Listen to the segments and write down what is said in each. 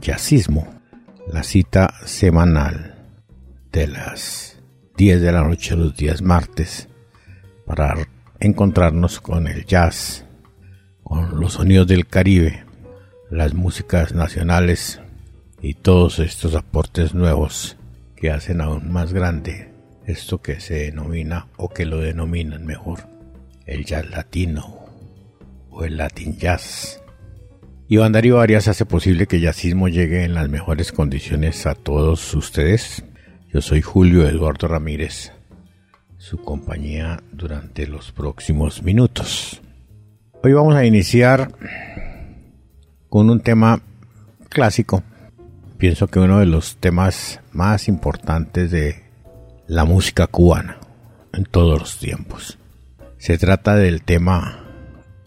Jazzismo, la cita semanal de las 10 de la noche los días martes para encontrarnos con el jazz, con los sonidos del Caribe, las músicas nacionales y todos estos aportes nuevos que hacen aún más grande esto que se denomina o que lo denominan mejor el jazz latino el Latin Jazz. Iván Darío Arias hace posible que el jazzismo llegue en las mejores condiciones a todos ustedes. Yo soy Julio Eduardo Ramírez, su compañía durante los próximos minutos. Hoy vamos a iniciar con un tema clásico. Pienso que uno de los temas más importantes de la música cubana en todos los tiempos. Se trata del tema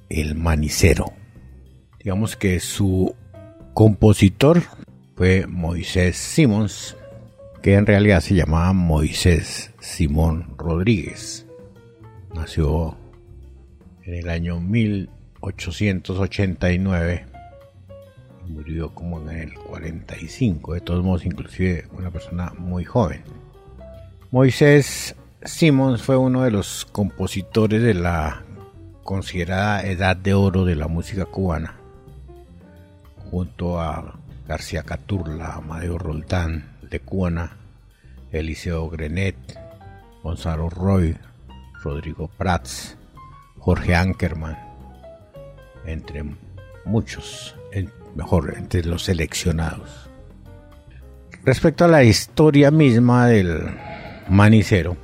el Manicero. Digamos que su compositor fue Moisés Simons, que en realidad se llamaba Moisés Simón Rodríguez. Nació en el año 1889 y murió como en el 45, de todos modos inclusive una persona muy joven. Moisés Simons fue uno de los compositores de la considerada edad de oro de la música cubana, junto a García Caturla, Amadeo Roldán de Eliseo Grenet, Gonzalo Roy, Rodrigo Prats, Jorge Ankerman, entre muchos, mejor, entre los seleccionados. Respecto a la historia misma del manicero,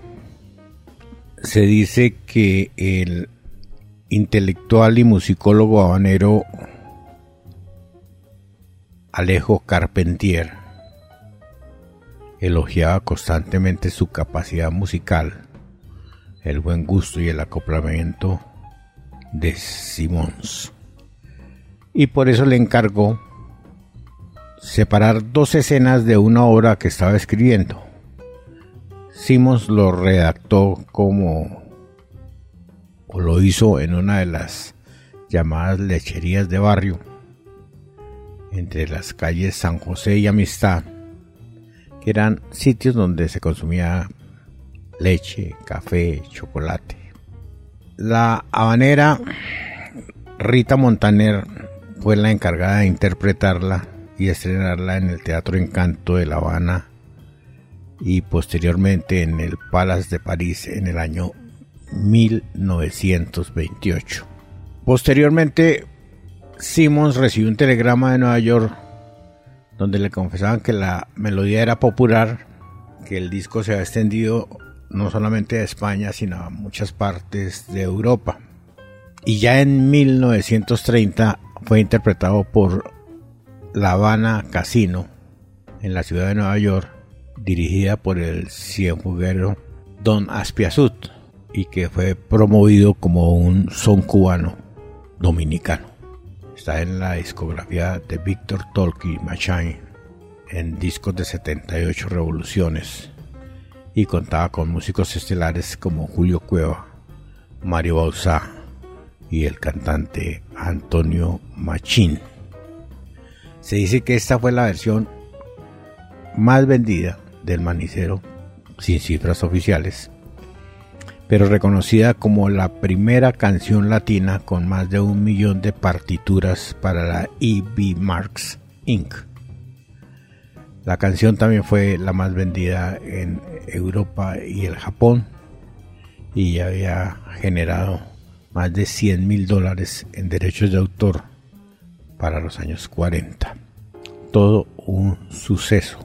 se dice que el intelectual y musicólogo habanero Alejo Carpentier elogiaba constantemente su capacidad musical, el buen gusto y el acoplamiento de Simons. Y por eso le encargó separar dos escenas de una obra que estaba escribiendo. Simons lo redactó como o lo hizo en una de las llamadas lecherías de barrio, entre las calles San José y Amistad, que eran sitios donde se consumía leche, café, chocolate. La habanera Rita Montaner fue la encargada de interpretarla y estrenarla en el Teatro Encanto de La Habana y posteriormente en el Palace de París en el año 1928. Posteriormente, Simmons recibió un telegrama de Nueva York donde le confesaban que la melodía era popular, que el disco se había extendido no solamente a España, sino a muchas partes de Europa. Y ya en 1930 fue interpretado por La Habana Casino en la ciudad de Nueva York, dirigida por el cienfuguero Don Aspiazut y que fue promovido como un son cubano dominicano. Está en la discografía de Víctor Tolki Machine en discos de 78 revoluciones y contaba con músicos estelares como Julio Cueva, Mario Bauzá y el cantante Antonio Machín. Se dice que esta fue la versión más vendida del manicero, sin cifras oficiales, pero reconocida como la primera canción latina con más de un millón de partituras para la EB Marks Inc. La canción también fue la más vendida en Europa y el Japón y había generado más de 100 mil dólares en derechos de autor para los años 40. Todo un suceso.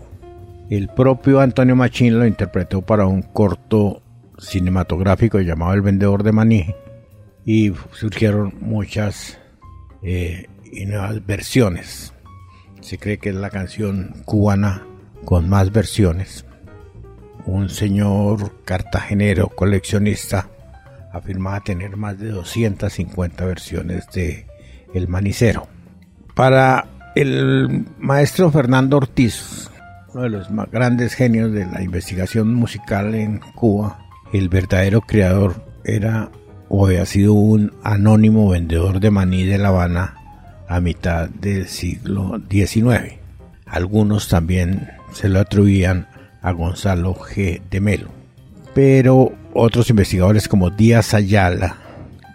El propio Antonio Machín lo interpretó para un corto cinematográfico llamado El Vendedor de Maní y surgieron muchas eh, y nuevas versiones. Se cree que es la canción cubana con más versiones. Un señor cartagenero coleccionista afirmaba tener más de 250 versiones de El Manicero. Para el maestro Fernando Ortiz, uno de los más grandes genios de la investigación musical en Cuba, el verdadero creador era o había sido un anónimo vendedor de maní de La Habana a mitad del siglo XIX. Algunos también se lo atribuían a Gonzalo G. de Melo. Pero otros investigadores como Díaz Ayala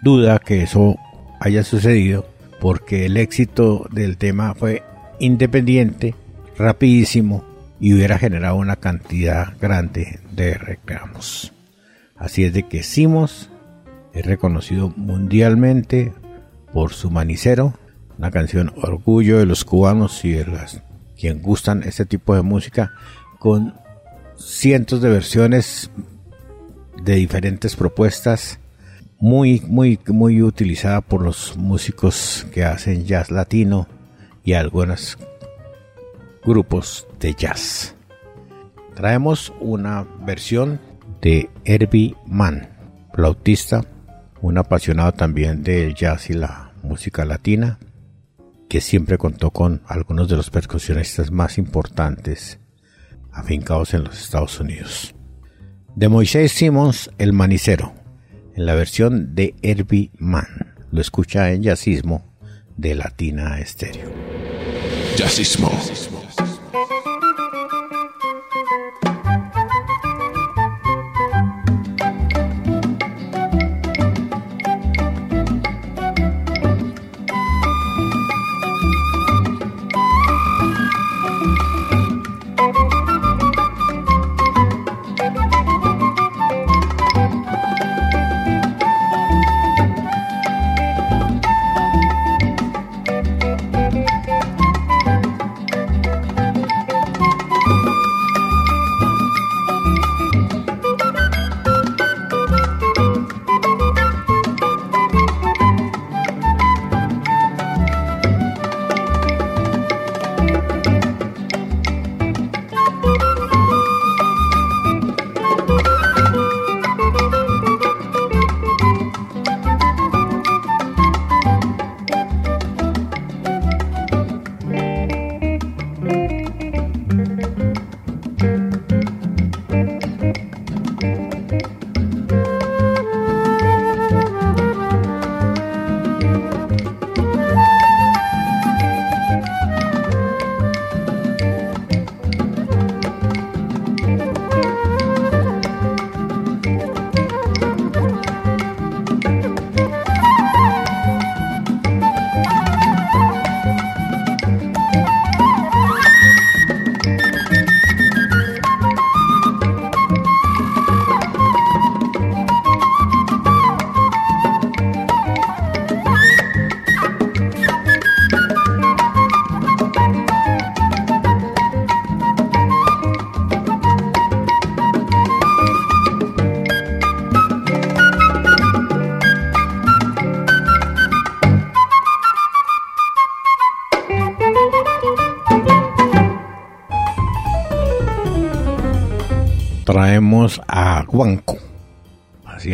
duda que eso haya sucedido porque el éxito del tema fue independiente, rapidísimo y hubiera generado una cantidad grande de reclamos. Así es de que Simos es reconocido mundialmente por su manicero, una canción orgullo de los cubanos y de las quien gustan este tipo de música con cientos de versiones de diferentes propuestas muy muy muy utilizada por los músicos que hacen jazz latino y algunos grupos de jazz. Traemos una versión de Herbie Mann, flautista, un apasionado también del jazz y la música latina, que siempre contó con algunos de los percusionistas más importantes afincados en los Estados Unidos. De Moisés Simmons, El Manicero, en la versión de Herbie Mann. Lo escucha en Jazzismo de Latina Estéreo. Jazzismo.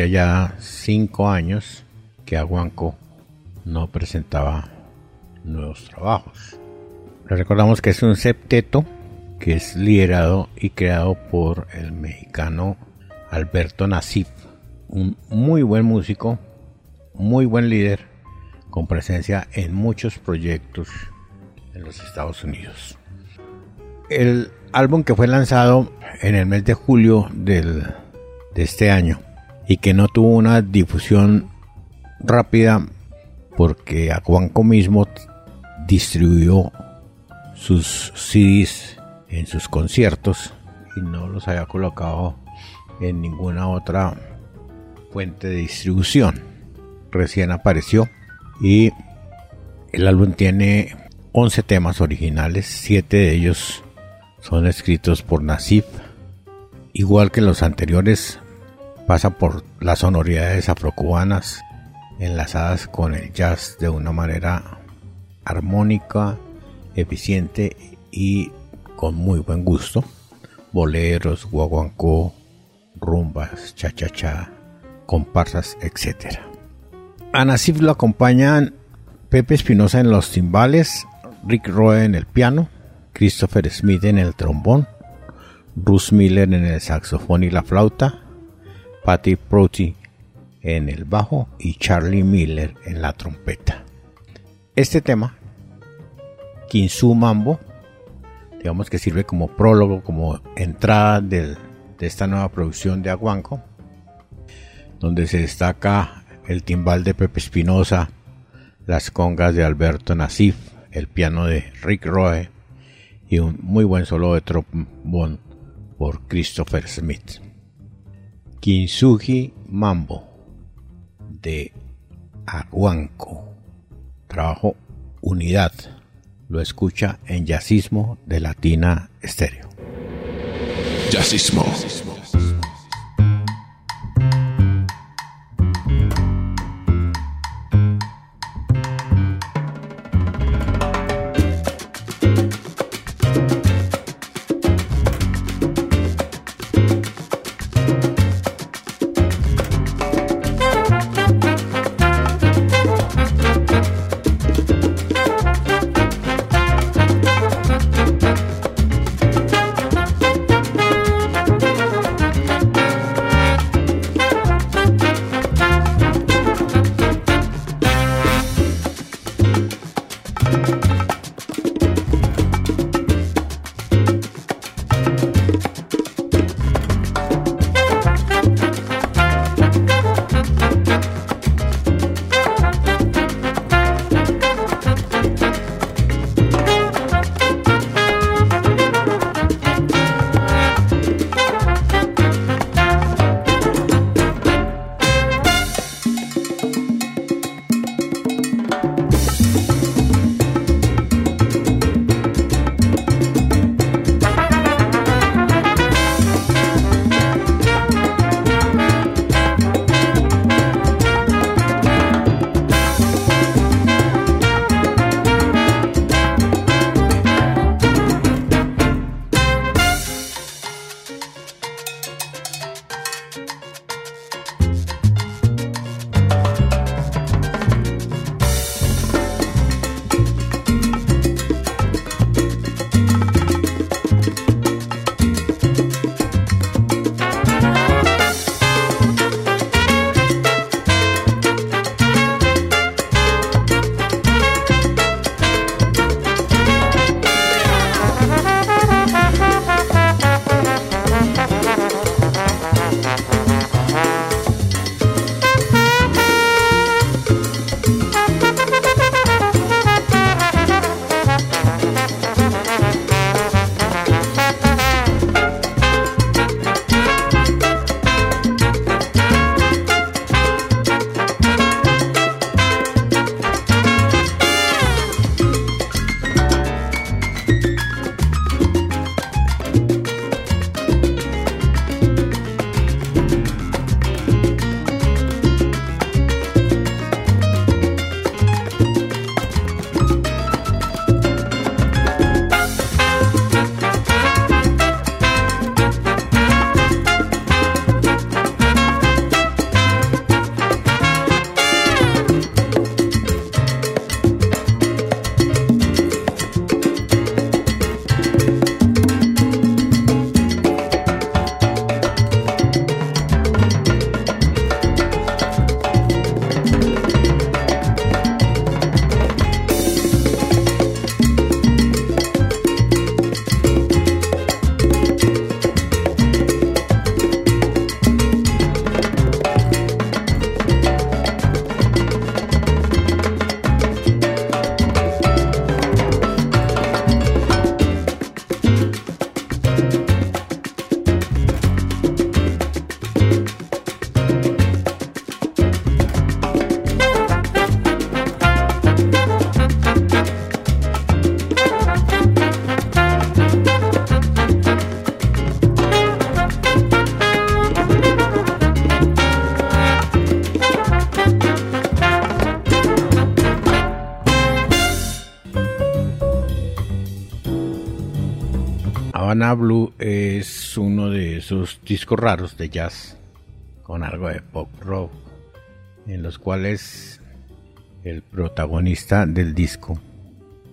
Hacía ya cinco años que Aguanco no presentaba nuevos trabajos. Le recordamos que es un septeto que es liderado y creado por el mexicano Alberto Nasif, un muy buen músico, muy buen líder, con presencia en muchos proyectos en los Estados Unidos. El álbum que fue lanzado en el mes de julio del, de este año y que no tuvo una difusión rápida porque Acuanco mismo distribuyó sus CDs en sus conciertos y no los había colocado en ninguna otra fuente de distribución. Recién apareció y el álbum tiene 11 temas originales, 7 de ellos son escritos por Nasif. Igual que los anteriores, pasa por las sonoridades afrocubanas enlazadas con el jazz de una manera armónica eficiente y con muy buen gusto. Boleros, guaguancó, rumbas, cha-cha-cha, comparsas, etc. A Nasif lo acompañan Pepe Espinosa en los timbales, Rick Roe en el piano, Christopher Smith en el trombón, Bruce Miller en el saxofón y la flauta, Patty Proti en el bajo y Charlie Miller en la trompeta. Este tema, Kinsu Mambo, digamos que sirve como prólogo, como entrada de esta nueva producción de Aguanco, donde se destaca el timbal de Pepe Espinosa, las congas de Alberto Nasif, el piano de Rick Roe y un muy buen solo de trombón por Christopher Smith. Kinsugi Mambo de Aguanco. Trabajo Unidad. Lo escucha en Yacismo de Latina Estéreo. Yacismo. Blue es uno de esos discos raros de jazz con algo de pop rock, en los cuales el protagonista del disco,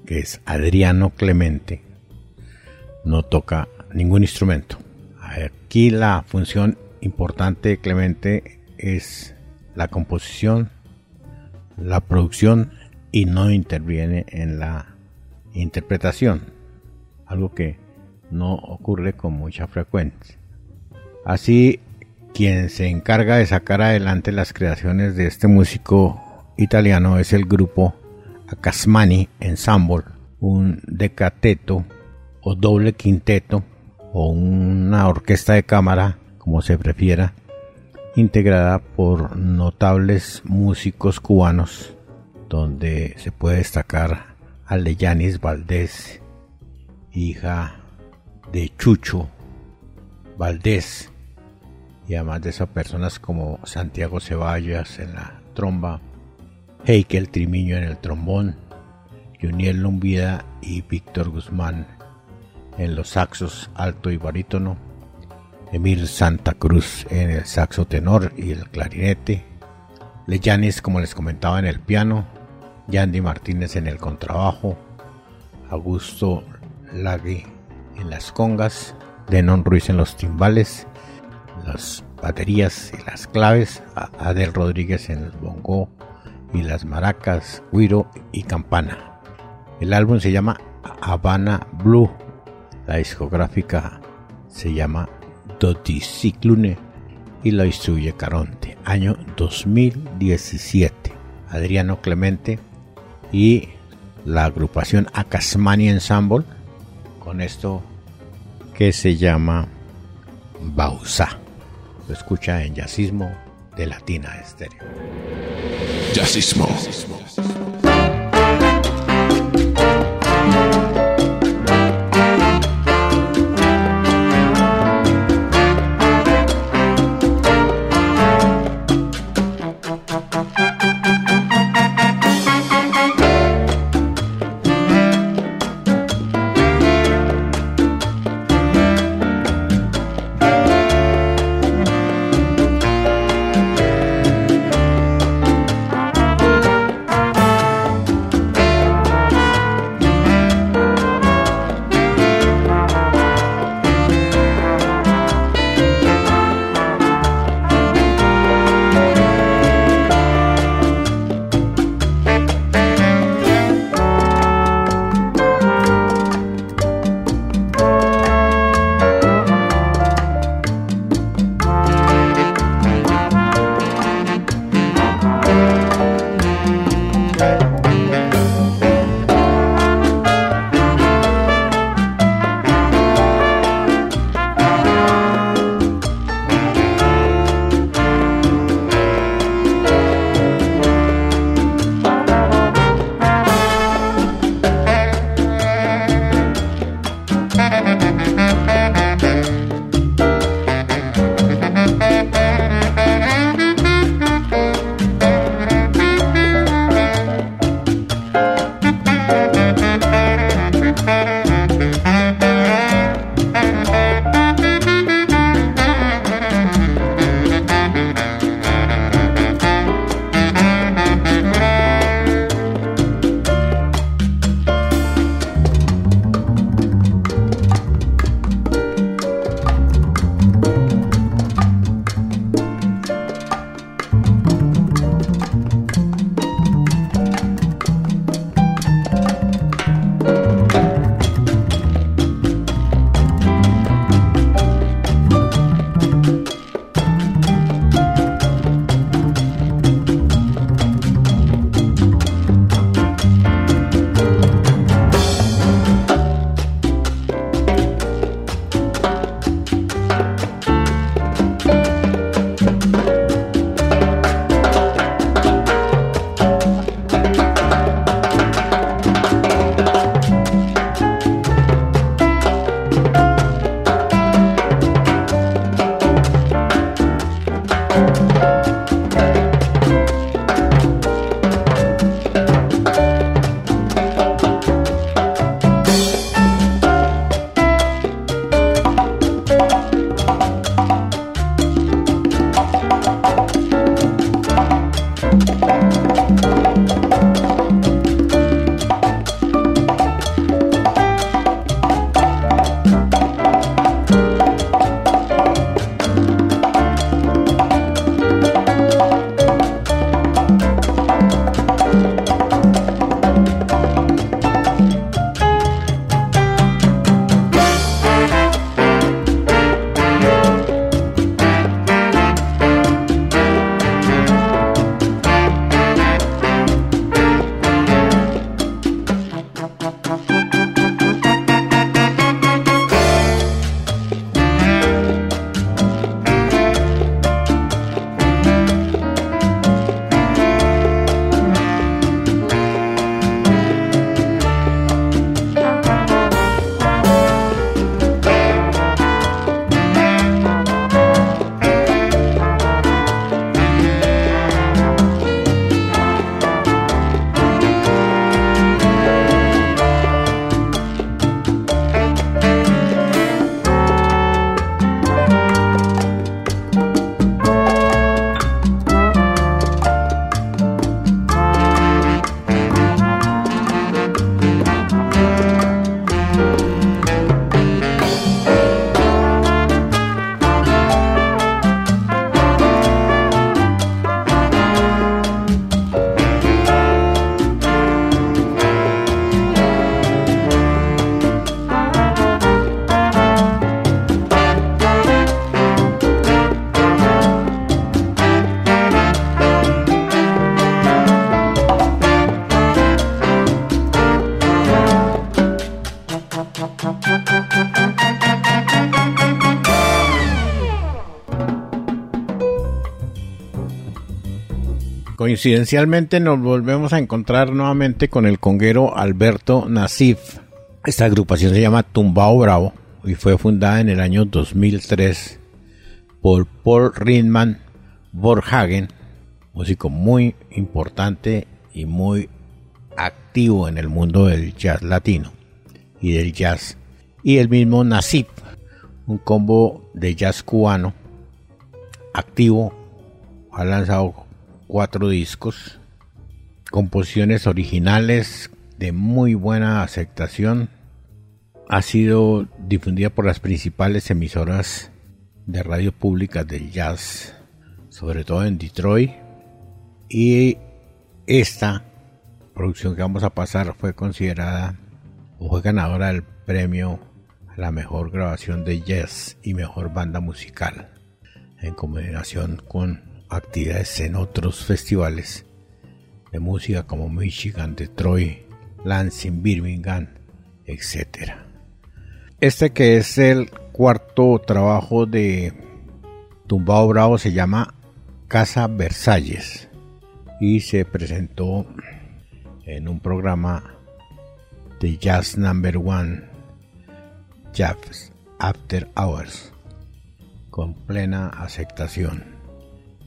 que es Adriano Clemente, no toca ningún instrumento. Aquí la función importante de Clemente es la composición, la producción y no interviene en la interpretación, algo que no ocurre con mucha frecuencia. Así, quien se encarga de sacar adelante las creaciones de este músico italiano es el grupo Acasmani Ensemble, un decateto o doble quinteto o una orquesta de cámara, como se prefiera, integrada por notables músicos cubanos, donde se puede destacar a Leyanis Valdés, hija de Chucho Valdés, y además de esas personas como Santiago Ceballos en la tromba, Heikel Trimiño en el trombón, Juniel Lumbida y Víctor Guzmán en los saxos alto y barítono, Emil Santa Cruz en el saxo tenor y el clarinete, Leyanis, como les comentaba, en el piano, Yandy Martínez en el contrabajo, Augusto Lagui en las congas, Denon Ruiz en los timbales, las baterías y las claves, Adel Rodríguez en el bongo y las maracas, guiro y campana. El álbum se llama Habana Blue, la discográfica se llama Doticiclune y la distribuye Caronte, año 2017. Adriano Clemente y la agrupación Acasmani Ensemble con esto que se llama Bausa. Lo escucha en Yacismo de Latina Estéreo. Jazzismo. Coincidencialmente nos volvemos a encontrar nuevamente con el conguero Alberto Nasif. Esta agrupación se llama Tumbao Bravo y fue fundada en el año 2003 por Paul Rindman Borhagen, músico muy importante y muy activo en el mundo del jazz latino y del jazz. Y el mismo Nasif, un combo de jazz cubano activo, ha lanzado cuatro discos, composiciones originales de muy buena aceptación, ha sido difundida por las principales emisoras de radio públicas del jazz, sobre todo en Detroit, y esta producción que vamos a pasar fue considerada o fue ganadora del premio a la mejor grabación de jazz y mejor banda musical, en combinación con actividades en otros festivales de música como Michigan, Detroit, Lansing, Birmingham, etc. Este que es el cuarto trabajo de Tumbao Bravo se llama Casa Versalles y se presentó en un programa de Jazz Number One, Jazz After Hours, con plena aceptación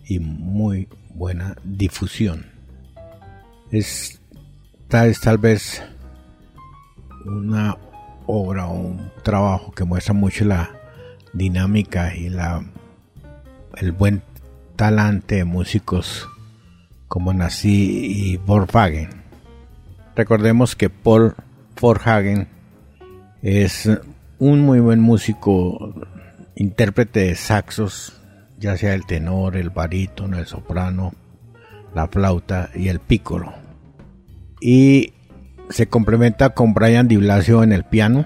y muy buena difusión. Esta es tal vez una obra o un trabajo que muestra mucho la dinámica y la el buen talante de músicos como Nací y Volkswagen. Recordemos que Paul Forhagen es un muy buen músico, intérprete de saxos, ya sea el tenor, el barítono, el soprano, la flauta y el pícolo. Y se complementa con Brian Di Blasio en el piano,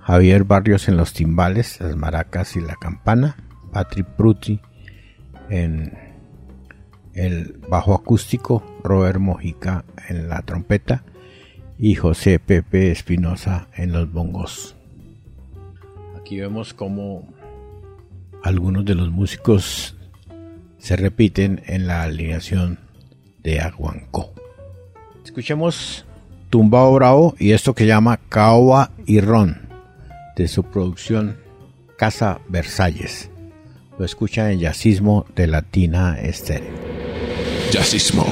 Javier Barrios en los timbales, las maracas y la campana, Patrick Prutti en el bajo acústico, Robert Mojica en la trompeta y José Pepe Espinosa en los bongos. Aquí vemos cómo algunos de los músicos se repiten en la alineación de Aguancó. Escuchemos Tumbao Bravo y esto que llama Caoba y Ron de su producción Casa Versalles. Lo escucha en Yacismo de Latina Estéreo. Yacismo.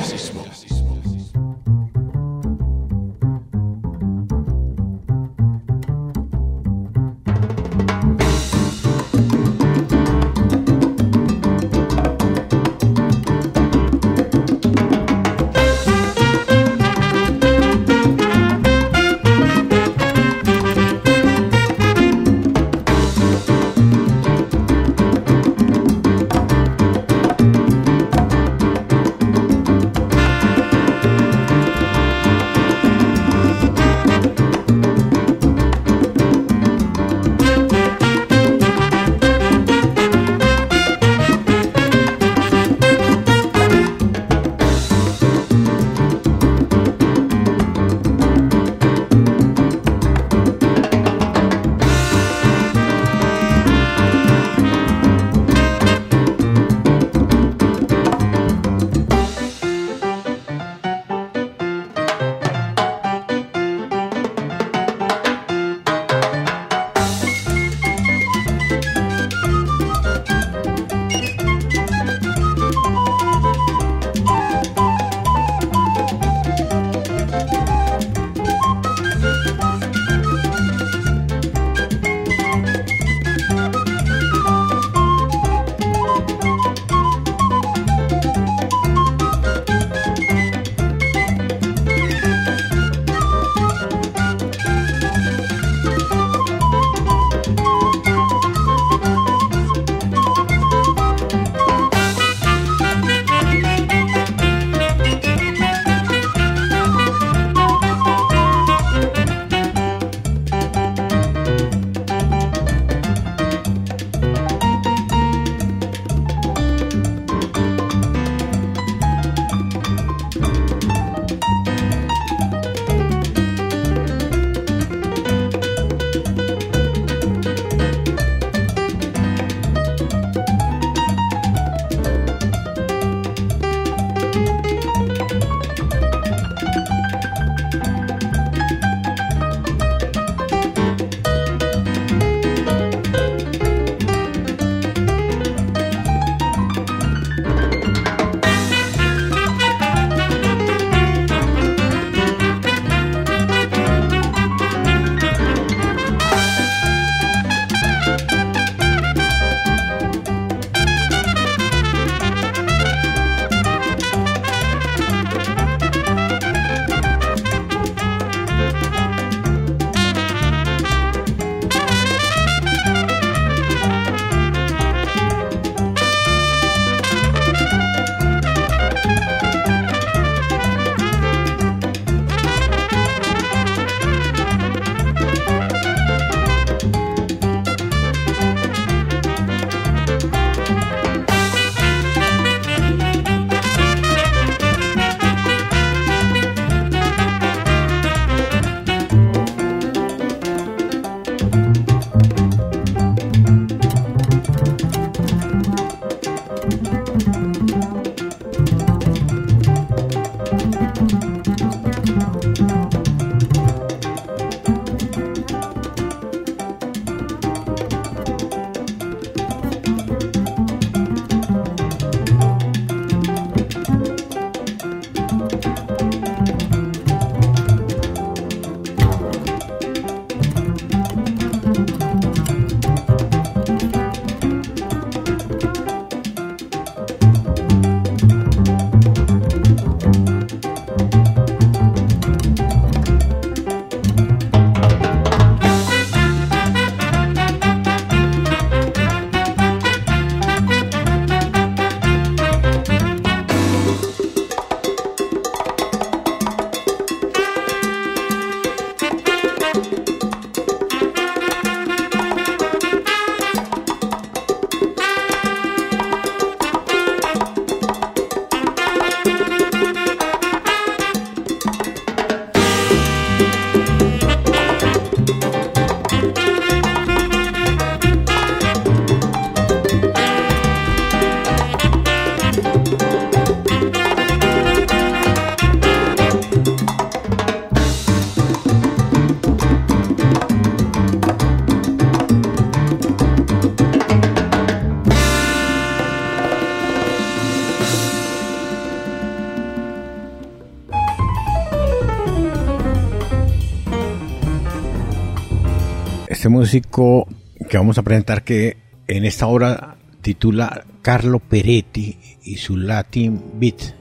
Músico que vamos a presentar que en esta obra titula Carlo Peretti y su Latin Beat,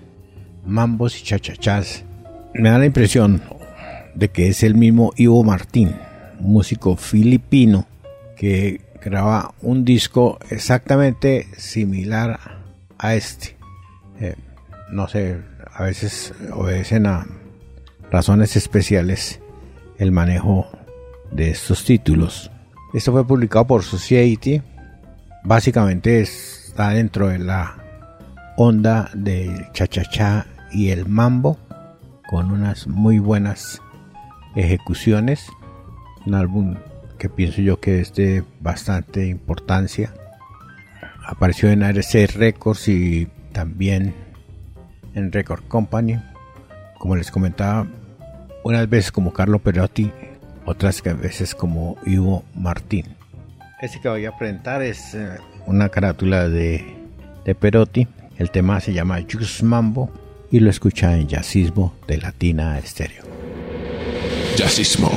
Mambos y Chachachas. Me da la impresión de que es el mismo Ivo Martín, músico filipino que graba un disco exactamente similar a este. Eh, no sé, a veces obedecen a razones especiales el manejo de estos títulos. Esto fue publicado por Society. Básicamente está dentro de la onda del cha-cha-cha y el mambo, con unas muy buenas ejecuciones. Un álbum que pienso yo que es de bastante importancia. Apareció en ARC Records y también en Record Company. Como les comentaba, unas veces como Carlo Perotti, otras veces como Ivo Martín. Este que voy a presentar es eh, una carátula de, de Perotti. El tema se llama Jus Mambo y lo escucha en Jazzismo de Latina Estéreo. Jazzismo.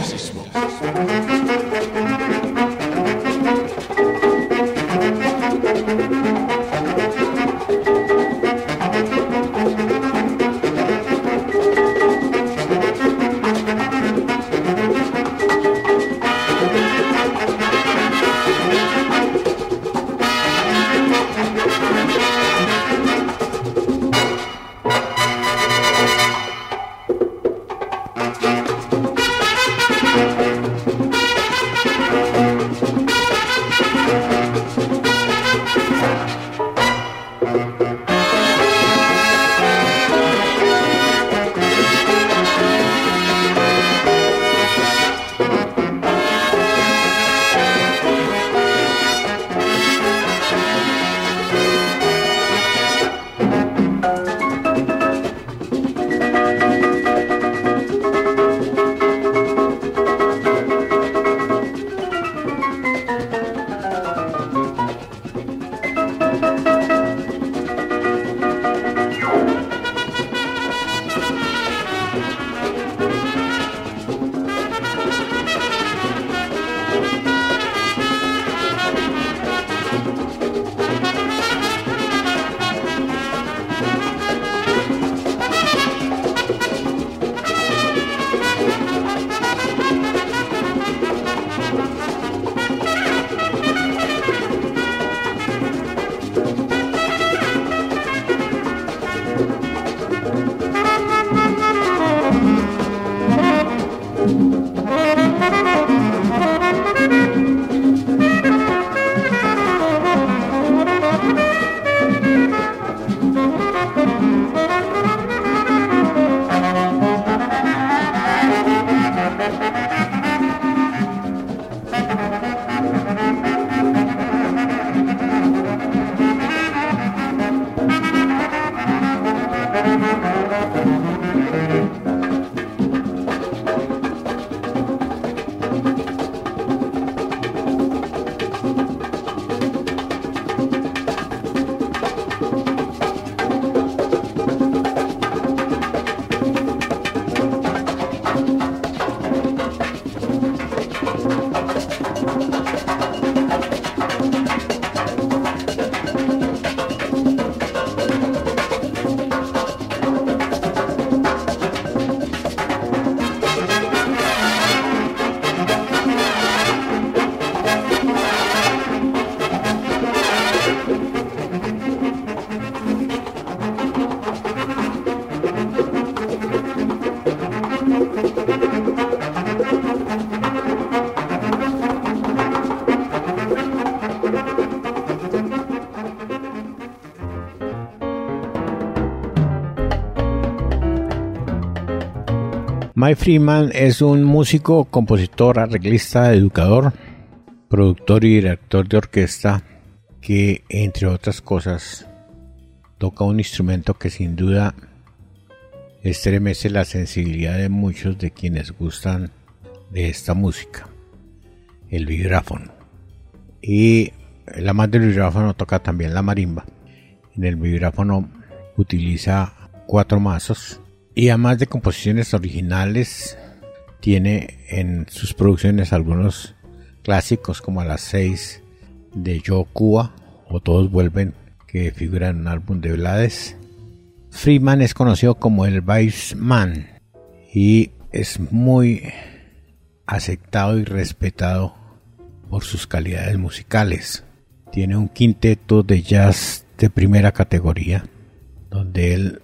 Mike Freeman es un músico, compositor, arreglista, educador, productor y director de orquesta que, entre otras cosas, toca un instrumento que sin duda estremece la sensibilidad de muchos de quienes gustan de esta música, el vibráfono. Y el amante del vibráfono toca también la marimba. En el vibráfono utiliza cuatro mazos y además de composiciones originales, tiene en sus producciones algunos clásicos como a las 6 de Yo Cuba o Todos Vuelven, que figura en un álbum de Blades. Freeman es conocido como el Vice Man y es muy aceptado y respetado por sus calidades musicales. Tiene un quinteto de jazz de primera categoría, donde él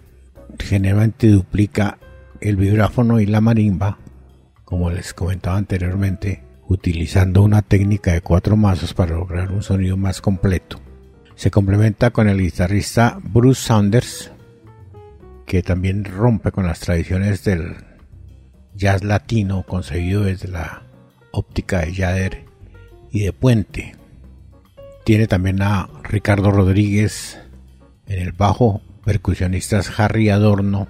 generalmente duplica el vibráfono y la marimba, como les comentaba anteriormente, utilizando una técnica de cuatro mazos para lograr un sonido más completo. Se complementa con el guitarrista Bruce Saunders, que también rompe con las tradiciones del jazz latino concebido desde la óptica de Yader y de Puente. Tiene también a Ricardo Rodríguez en el bajo, percusionistas Harry Adorno,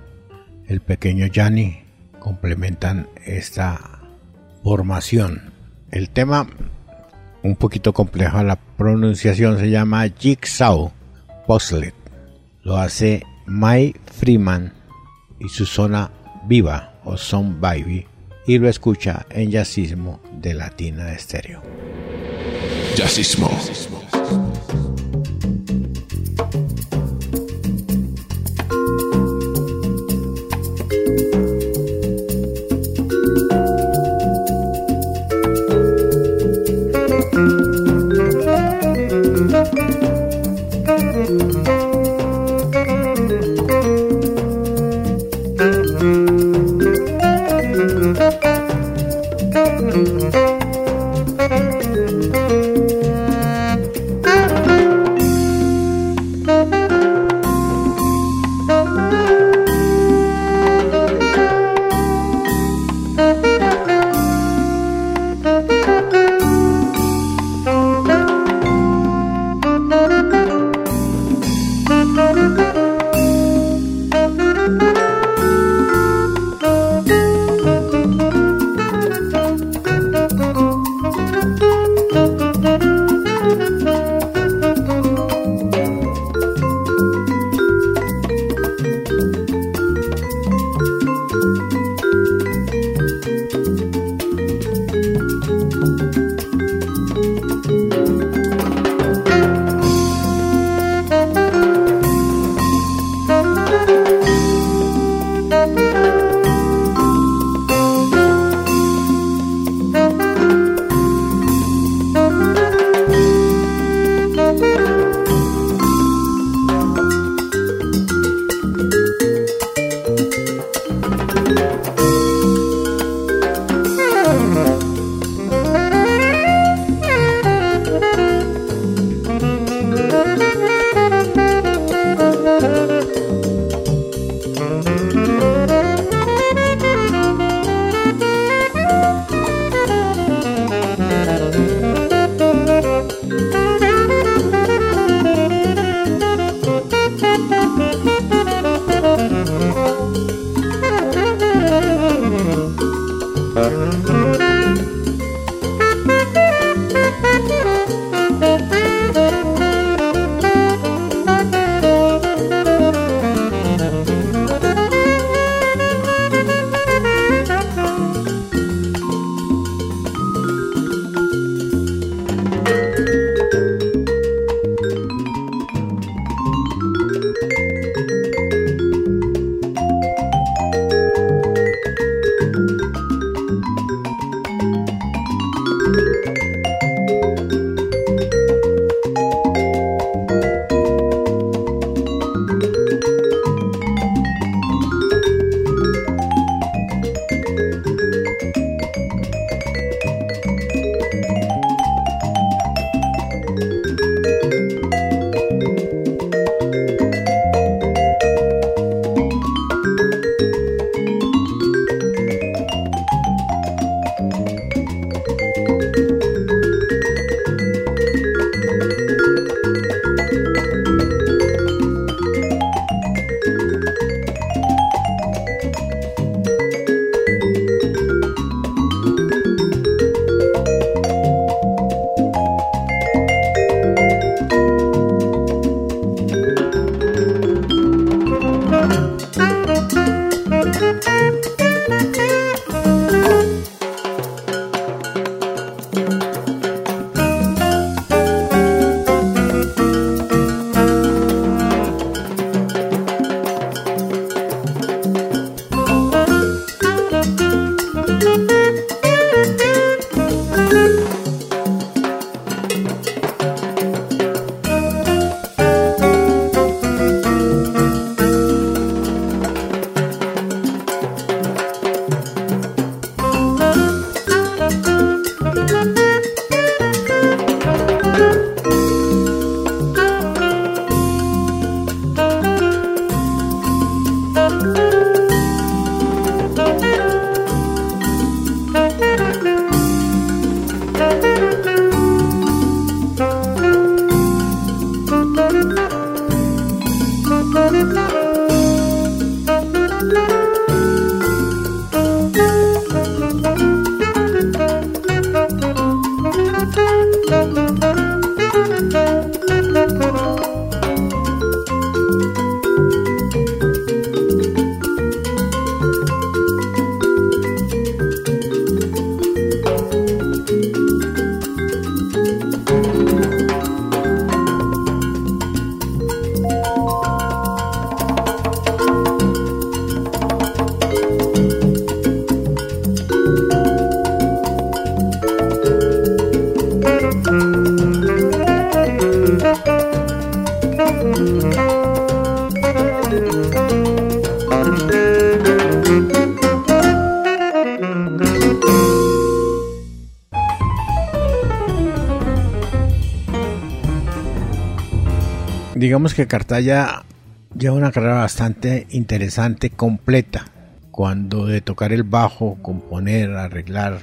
el pequeño Yanni, complementan esta formación. El tema, un poquito complejo la pronunciación, se llama Jigsaw Puzzle. Lo hace Mike Freeman y su zona viva o Son Baby y lo escucha en Jazzismo de Latina Estéreo. Jazzismo. Digamos que Cartaya lleva una carrera bastante interesante, completa. Cuando de tocar el bajo, componer, arreglar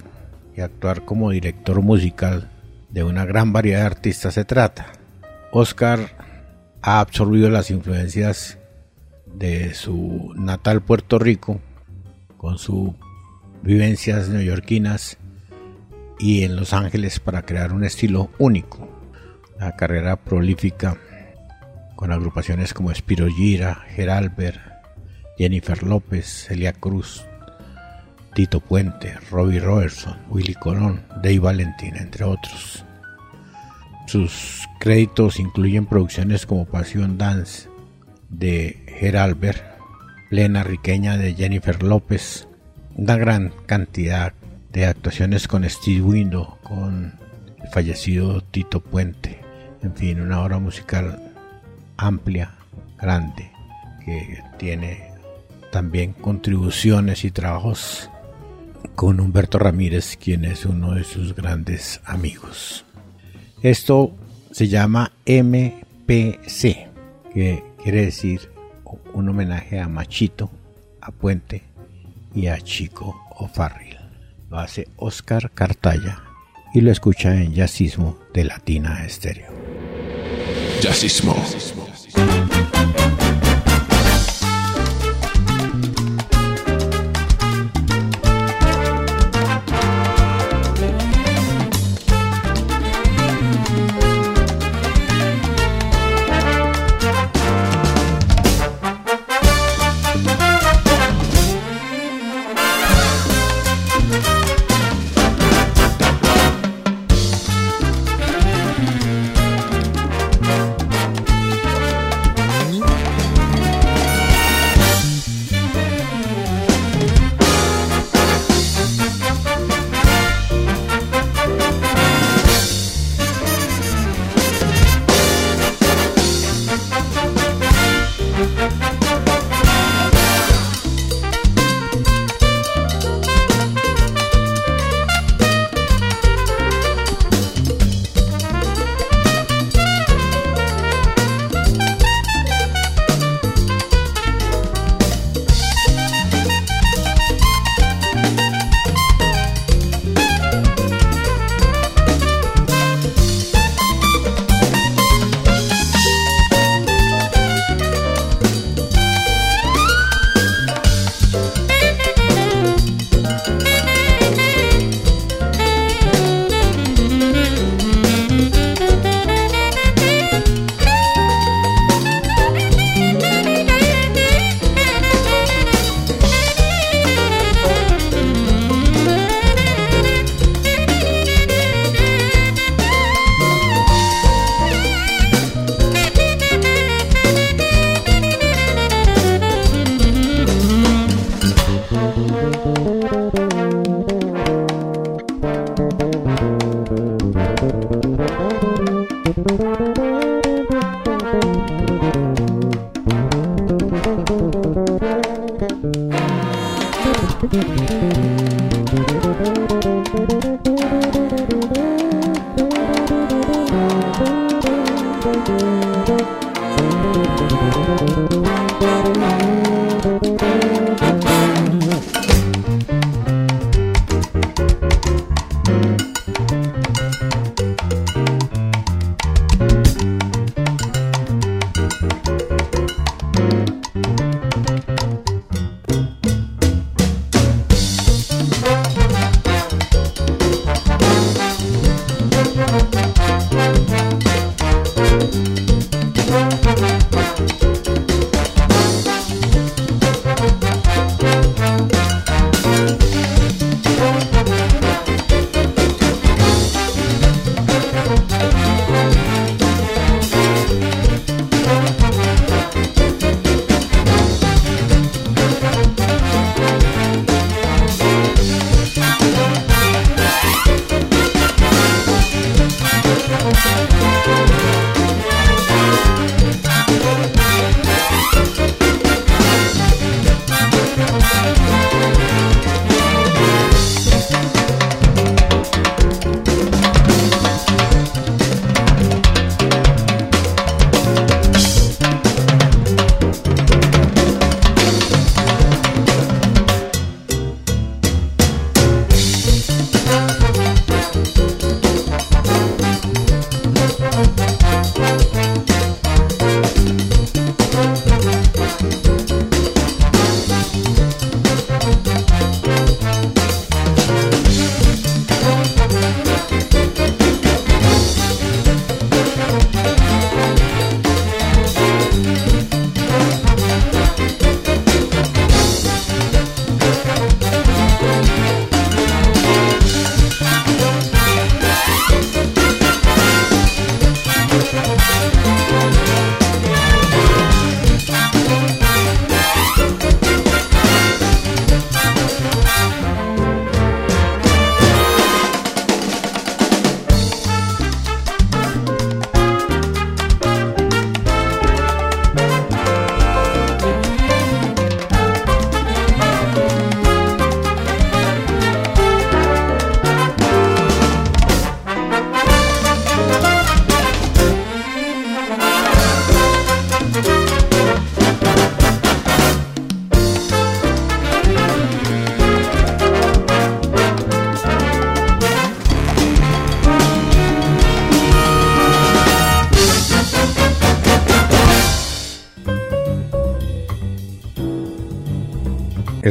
y actuar como director musical de una gran variedad de artistas se trata. Oscar ha absorbido las influencias de su natal Puerto Rico con sus vivencias neoyorquinas y en Los Ángeles para crear un estilo único. La carrera prolífica con agrupaciones como Spiro Gira, Geralber, Jennifer López, Celia Cruz, Tito Puente, Robbie Robertson, Willy Colón, Dave Valentin, entre otros. Sus créditos incluyen producciones como Pasión Dance de Geralber, Plena Riqueña de Jennifer López, una gran cantidad de actuaciones con Steve Window, con el fallecido Tito Puente, en fin, una obra musical amplia, grande, que tiene también contribuciones y trabajos con Humberto Ramírez, quien es uno de sus grandes amigos. Esto se llama MPC, que quiere decir un homenaje a Machito, a Puente y a Chico O'Farrill. Lo hace Oscar Cartaya y lo escucha en Jazzismo de Latina Estéreo. Jazzismo.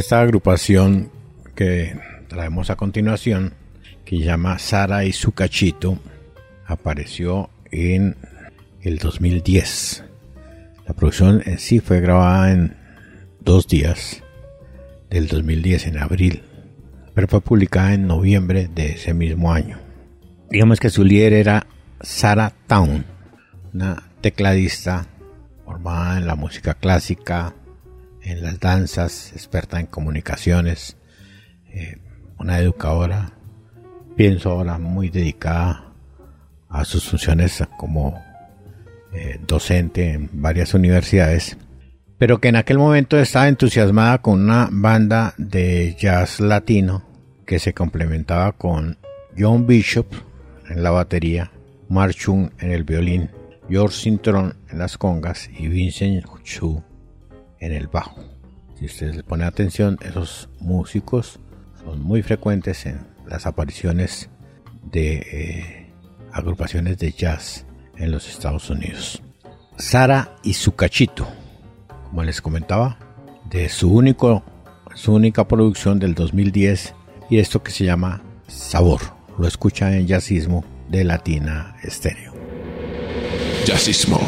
Esta agrupación que traemos a continuación, que llama Sara y su cachito, apareció en el 2010. La producción en sí fue grabada en dos días del 2010, en abril, pero fue publicada en noviembre de ese mismo año. Digamos que su líder era Sarah Town, una tecladista formada en la música clásica, en las danzas, experta en comunicaciones, eh, una educadora, pienso ahora muy dedicada a sus funciones como eh, docente en varias universidades, pero que en aquel momento estaba entusiasmada con una banda de jazz latino que se complementaba con John Bishop en la batería, Mark Chung en el violín, George Sintron en las congas y Vincent Chu en el bajo. Si ustedes le ponen atención, esos músicos son muy frecuentes en las apariciones de eh, agrupaciones de jazz en los Estados Unidos. Sara y su cachito, como les comentaba, de su único su única producción del 2010 y esto que se llama Sabor. Lo escucha en Jazzismo de Latina Estéreo. Jazzismo.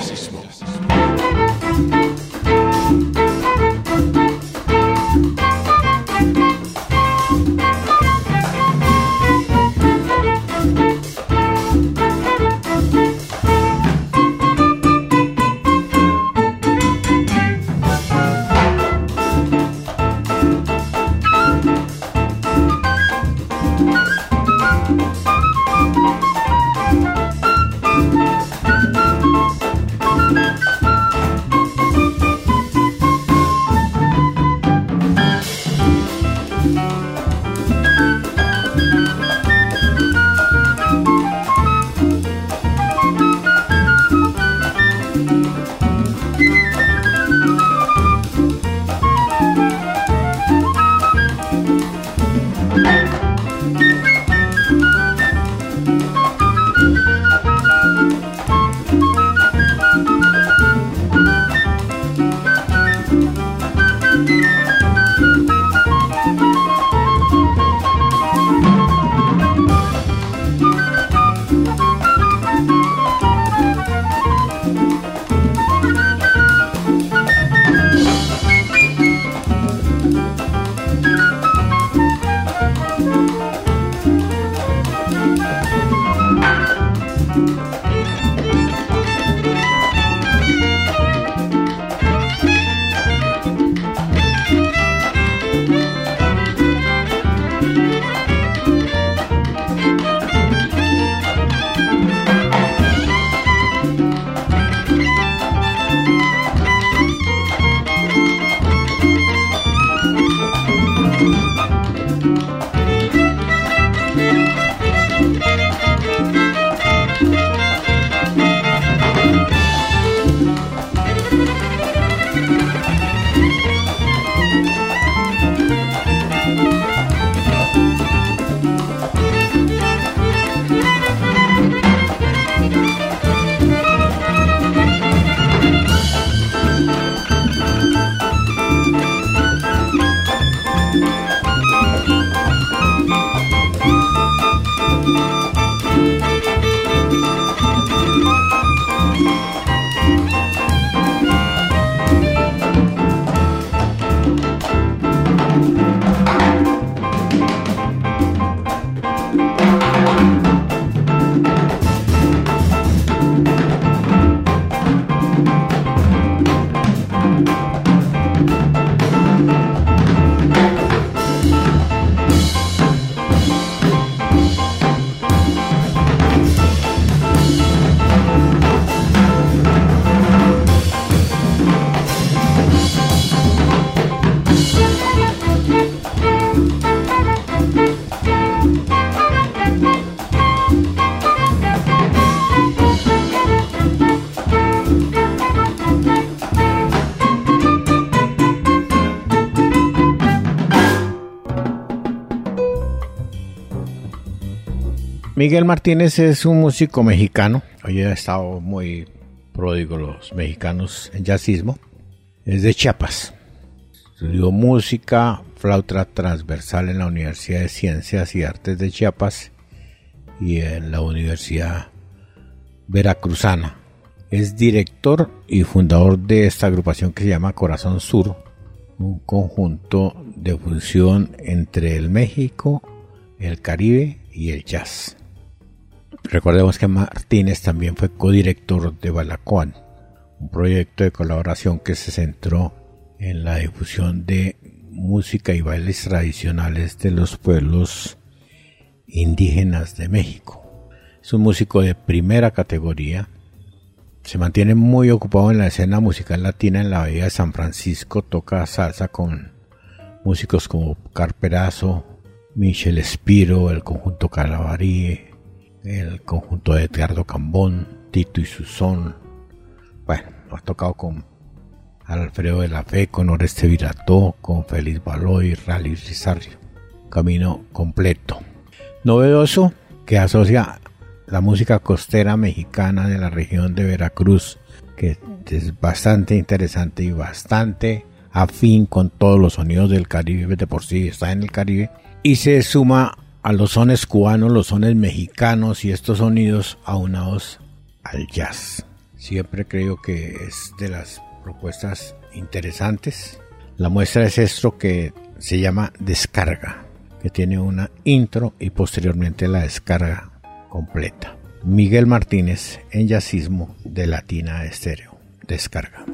Miguel Martínez es un músico mexicano. Hoy ha estado muy pródigo los mexicanos en jazzismo. Es de Chiapas. Estudió música, flauta transversal en la Universidad de Ciencias y Artes de Chiapas y en la Universidad Veracruzana. Es director y fundador de esta agrupación que se llama Corazón Sur, un conjunto de fusión entre el México, el Caribe y el jazz. Recordemos que Martínez también fue codirector de Balacoan, un proyecto de colaboración que se centró en la difusión de música y bailes tradicionales de los pueblos indígenas de México. Es un músico de primera categoría. Se mantiene muy ocupado en la escena musical latina en la Bahía de San Francisco. Toca salsa con músicos como Carperazo, Michel Espiro, el conjunto Calabarí, el conjunto de Edgardo Cambón, Tito y Susón. Bueno, ha tocado con Alfredo de la Fe, con Oreste Virató, con Félix Baloy, Rally Rizario. Camino completo. Novedoso que asocia la música costera mexicana de la región de Veracruz, que es bastante interesante y bastante afín con todos los sonidos del Caribe, de por sí está en el Caribe, y se suma a los sones cubanos, los sones mexicanos y estos sonidos aunados al jazz. Siempre creo que es de las propuestas interesantes. La muestra es esto que se llama descarga, que tiene una intro y posteriormente la descarga completa. Miguel Martínez en jazzismo de Latina Estéreo. Descarga.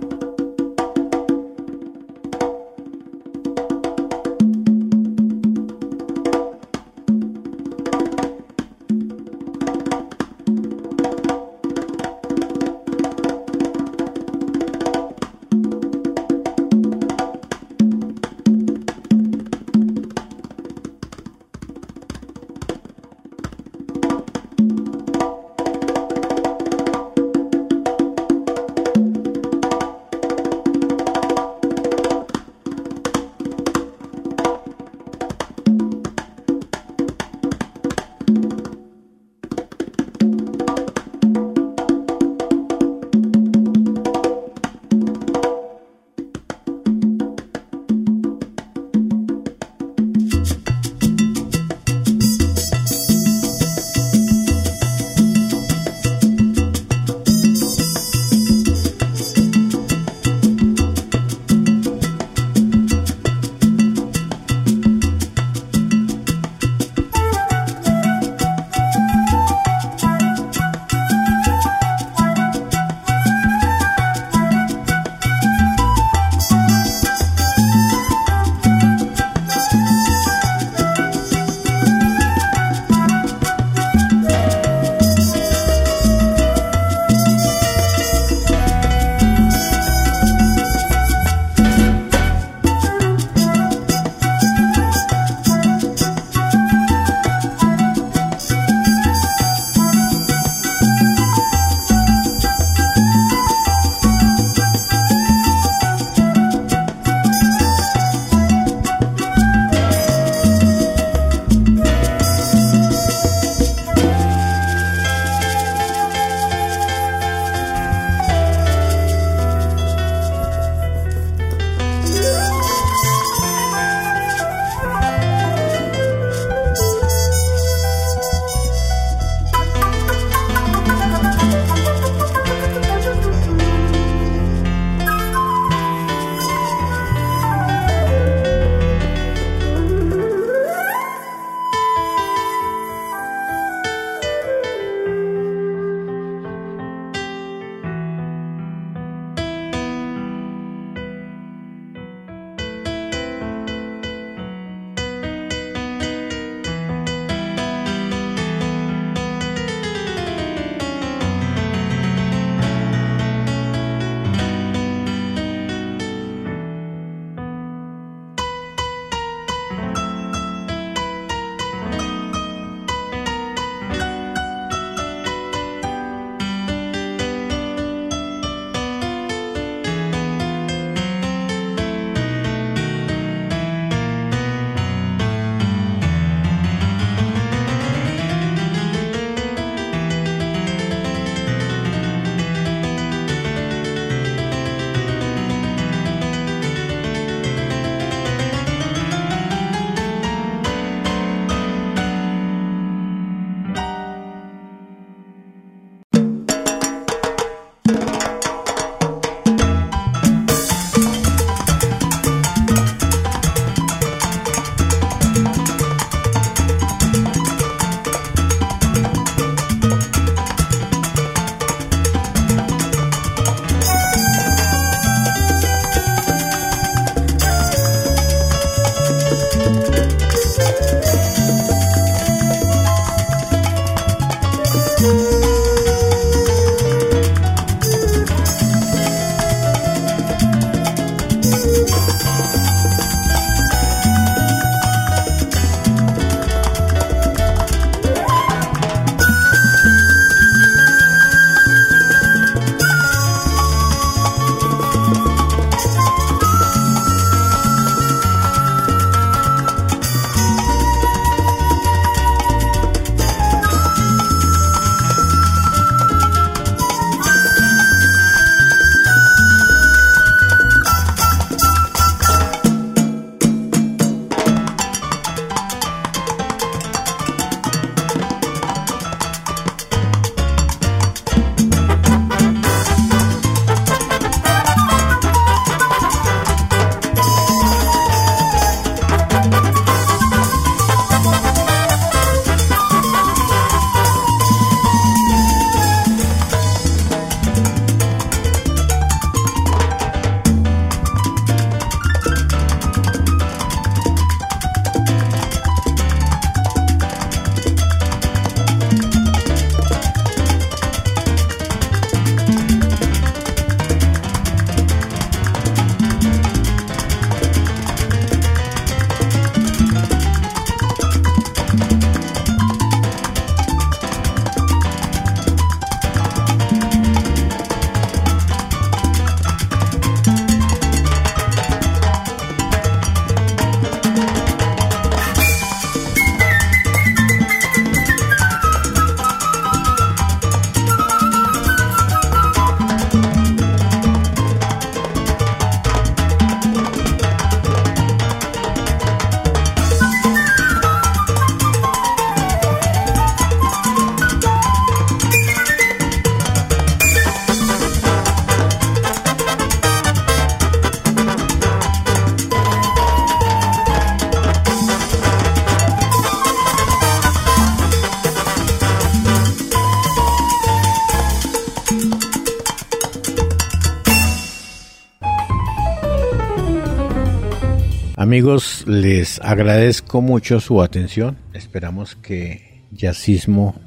Amigos, les agradezco mucho su atención. Esperamos que Yacismo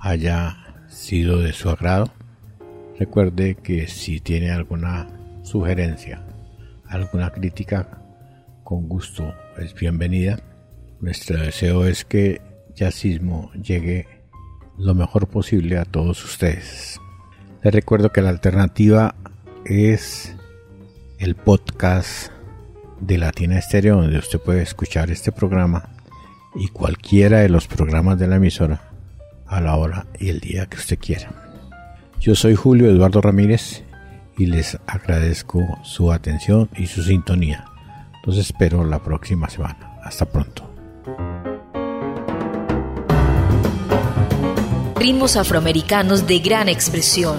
haya sido de su agrado. Recuerde que si tiene alguna sugerencia, alguna crítica, con gusto es bienvenida. Nuestro deseo es que Yacismo llegue lo mejor posible a todos ustedes. Les recuerdo que la alternativa es el podcast de Latina Estéreo, donde usted puede escuchar este programa y cualquiera de los programas de la emisora a la hora y el día que usted quiera. Yo soy Julio Eduardo Ramírez y les agradezco su atención y su sintonía. Los espero la próxima semana. Hasta pronto. Ritmos afroamericanos de gran expresión